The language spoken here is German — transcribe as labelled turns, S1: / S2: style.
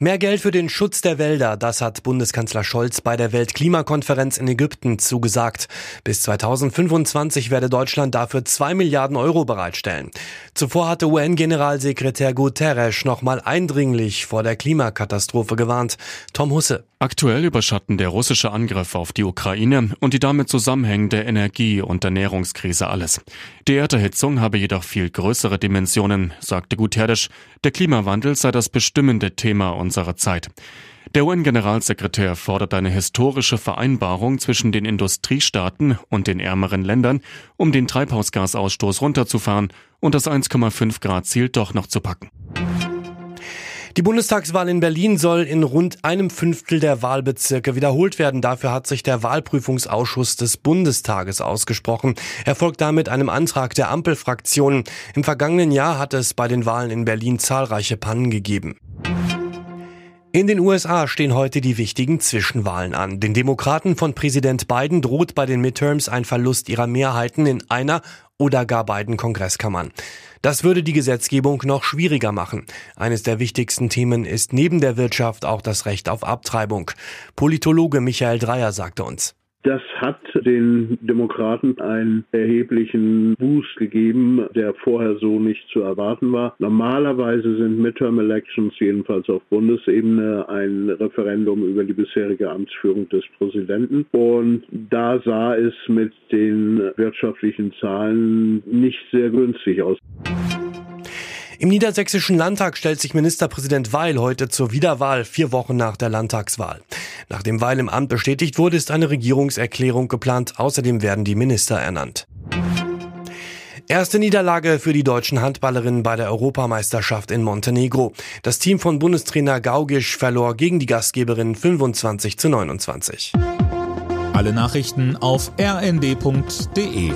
S1: Mehr Geld für den Schutz der Wälder, das hat Bundeskanzler Scholz bei der Weltklimakonferenz in Ägypten zugesagt. Bis 2025 werde Deutschland dafür zwei Milliarden Euro bereitstellen. Zuvor hatte UN-Generalsekretär Guterres nochmal eindringlich vor der Klimakatastrophe gewarnt. Tom Husse.
S2: Aktuell überschatten der russische Angriff auf die Ukraine und die damit zusammenhängende Energie- und Ernährungskrise alles. Die Erderhitzung habe jedoch viel größere Dimensionen, sagte Guterres. Der Klimawandel sei das bestimmende Thema unserer Zeit. Der UN-Generalsekretär fordert eine historische Vereinbarung zwischen den Industriestaaten und den ärmeren Ländern, um den Treibhausgasausstoß runterzufahren und das 1,5 Grad Ziel doch noch zu packen.
S1: Die Bundestagswahl in Berlin soll in rund einem Fünftel der Wahlbezirke wiederholt werden. Dafür hat sich der Wahlprüfungsausschuss des Bundestages ausgesprochen. Er folgt damit einem Antrag der Ampelfraktionen. Im vergangenen Jahr hat es bei den Wahlen in Berlin zahlreiche Pannen gegeben. In den USA stehen heute die wichtigen Zwischenwahlen an. Den Demokraten von Präsident Biden droht bei den Midterms ein Verlust ihrer Mehrheiten in einer oder gar beiden Kongresskammern. Das würde die Gesetzgebung noch schwieriger machen. Eines der wichtigsten Themen ist neben der Wirtschaft auch das Recht auf Abtreibung. Politologe Michael Dreyer sagte uns.
S3: Das hat den Demokraten einen erheblichen Boost gegeben, der vorher so nicht zu erwarten war. Normalerweise sind Midterm Elections jedenfalls auf Bundesebene ein Referendum über die bisherige Amtsführung des Präsidenten. Und da sah es mit den wirtschaftlichen Zahlen nicht sehr günstig aus.
S1: Im niedersächsischen Landtag stellt sich Ministerpräsident Weil heute zur Wiederwahl vier Wochen nach der Landtagswahl. Nachdem Weil im Amt bestätigt wurde, ist eine Regierungserklärung geplant. Außerdem werden die Minister ernannt. Erste Niederlage für die deutschen Handballerinnen bei der Europameisterschaft in Montenegro. Das Team von Bundestrainer Gaugisch verlor gegen die Gastgeberin 25 zu 29.
S4: Alle Nachrichten auf rnd.de